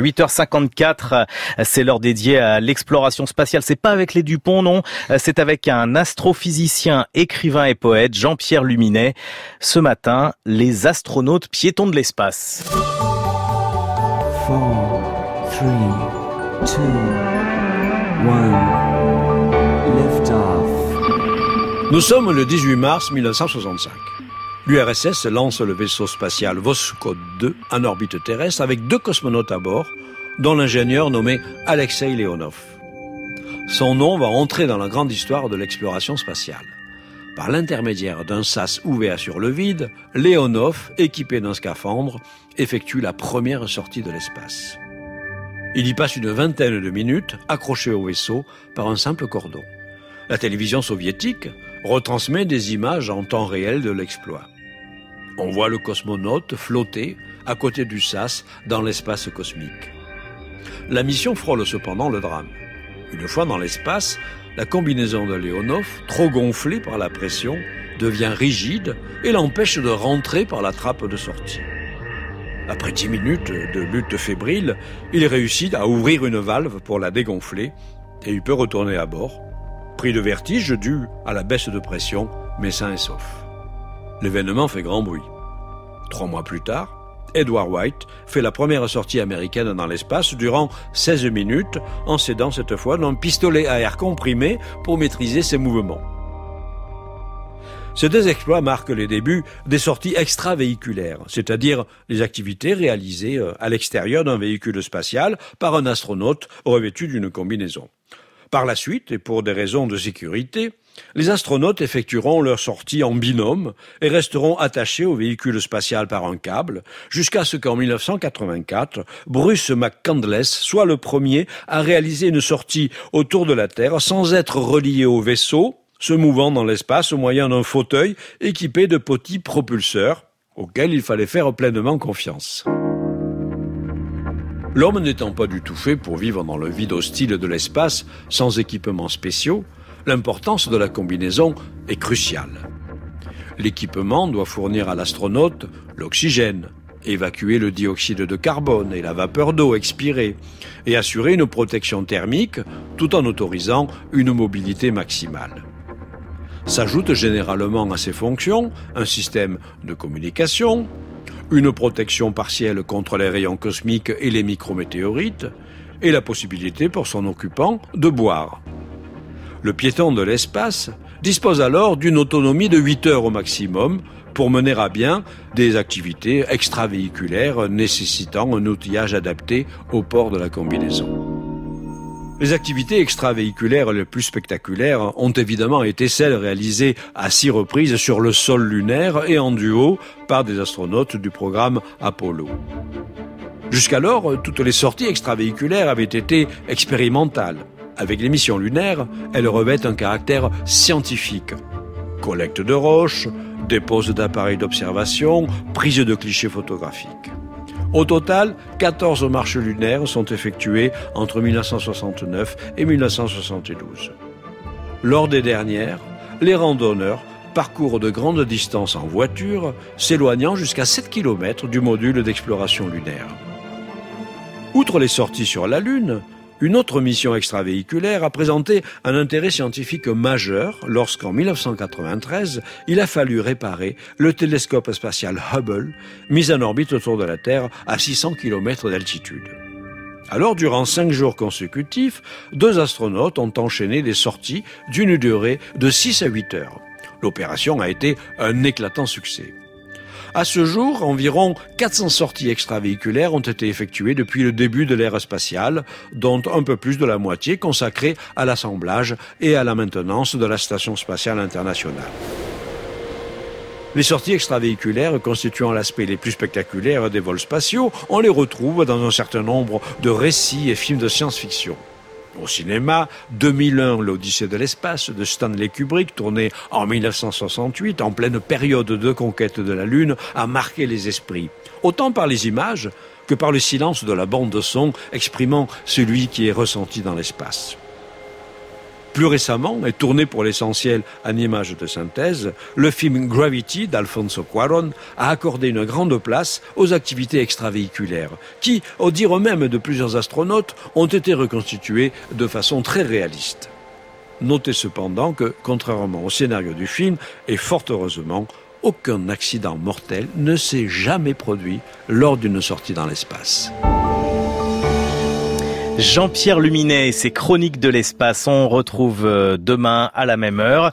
8h54, c'est l'heure dédiée à l'exploration spatiale. C'est pas avec les Dupont, non. C'est avec un astrophysicien, écrivain et poète, Jean-Pierre Luminet. Ce matin, les astronautes piétons de l'espace. Nous sommes le 18 mars 1965. L'URSS lance le vaisseau spatial Voskhod 2 en orbite terrestre avec deux cosmonautes à bord, dont l'ingénieur nommé Alexei Leonov. Son nom va entrer dans la grande histoire de l'exploration spatiale. Par l'intermédiaire d'un sas ouvert sur le vide, Leonov, équipé d'un scaphandre, effectue la première sortie de l'espace. Il y passe une vingtaine de minutes accroché au vaisseau par un simple cordon. La télévision soviétique retransmet des images en temps réel de l'exploit. On voit le cosmonaute flotter à côté du sas dans l'espace cosmique. La mission frôle cependant le drame. Une fois dans l'espace, la combinaison de Leonov, trop gonflée par la pression, devient rigide et l'empêche de rentrer par la trappe de sortie. Après dix minutes de lutte fébrile, il réussit à ouvrir une valve pour la dégonfler et il peut retourner à bord, pris de vertige dû à la baisse de pression, mais sain et sauf. L'événement fait grand bruit. Trois mois plus tard, Edward White fait la première sortie américaine dans l'espace durant 16 minutes en s'aidant cette fois d'un pistolet à air comprimé pour maîtriser ses mouvements. Ces deux exploits marquent les débuts des sorties extravéhiculaires, c'est-à-dire les activités réalisées euh, à l'extérieur d'un véhicule spatial par un astronaute revêtu d'une combinaison. Par la suite, et pour des raisons de sécurité, les astronautes effectueront leur sortie en binôme et resteront attachés au véhicule spatial par un câble jusqu'à ce qu'en 1984, Bruce McCandless soit le premier à réaliser une sortie autour de la Terre sans être relié au vaisseau, se mouvant dans l'espace au moyen d'un fauteuil équipé de petits propulseurs auxquels il fallait faire pleinement confiance. L'homme n'étant pas du tout fait pour vivre dans le vide hostile de l'espace sans équipements spéciaux, l'importance de la combinaison est cruciale. L'équipement doit fournir à l'astronaute l'oxygène, évacuer le dioxyde de carbone et la vapeur d'eau expirée, et assurer une protection thermique tout en autorisant une mobilité maximale. S'ajoute généralement à ces fonctions un système de communication, une protection partielle contre les rayons cosmiques et les micrométéorites, et la possibilité pour son occupant de boire. Le piéton de l'espace dispose alors d'une autonomie de 8 heures au maximum pour mener à bien des activités extravéhiculaires nécessitant un outillage adapté au port de la combinaison. Les activités extravéhiculaires les plus spectaculaires ont évidemment été celles réalisées à six reprises sur le sol lunaire et en duo par des astronautes du programme Apollo. Jusqu'alors, toutes les sorties extravéhiculaires avaient été expérimentales. Avec les missions lunaires, elles revêtent un caractère scientifique. Collecte de roches, dépose d'appareils d'observation, prise de clichés photographiques. Au total, 14 marches lunaires sont effectuées entre 1969 et 1972. Lors des dernières, les randonneurs parcourent de grandes distances en voiture, s'éloignant jusqu'à 7 km du module d'exploration lunaire. Outre les sorties sur la Lune, une autre mission extravéhiculaire a présenté un intérêt scientifique majeur lorsqu'en 1993, il a fallu réparer le télescope spatial Hubble, mis en orbite autour de la Terre à 600 km d'altitude. Alors, durant cinq jours consécutifs, deux astronautes ont enchaîné des sorties d'une durée de 6 à 8 heures. L'opération a été un éclatant succès. À ce jour, environ 400 sorties extravéhiculaires ont été effectuées depuis le début de l'ère spatiale, dont un peu plus de la moitié consacrée à l'assemblage et à la maintenance de la Station spatiale internationale. Les sorties extravéhiculaires constituant l'aspect les plus spectaculaires des vols spatiaux, on les retrouve dans un certain nombre de récits et films de science-fiction. Au cinéma, 2001, l'Odyssée de l'espace de Stanley Kubrick, tourné en 1968, en pleine période de conquête de la Lune, a marqué les esprits, autant par les images que par le silence de la bande de son exprimant celui qui est ressenti dans l'espace. Plus récemment, et tourné pour l'essentiel en images de synthèse, le film Gravity d'Alfonso Cuaron a accordé une grande place aux activités extravéhiculaires, qui, au dire même de plusieurs astronautes, ont été reconstituées de façon très réaliste. Notez cependant que, contrairement au scénario du film, et fort heureusement, aucun accident mortel ne s'est jamais produit lors d'une sortie dans l'espace. Jean-Pierre Luminet et ses chroniques de l'espace, on retrouve euh, demain à la même heure.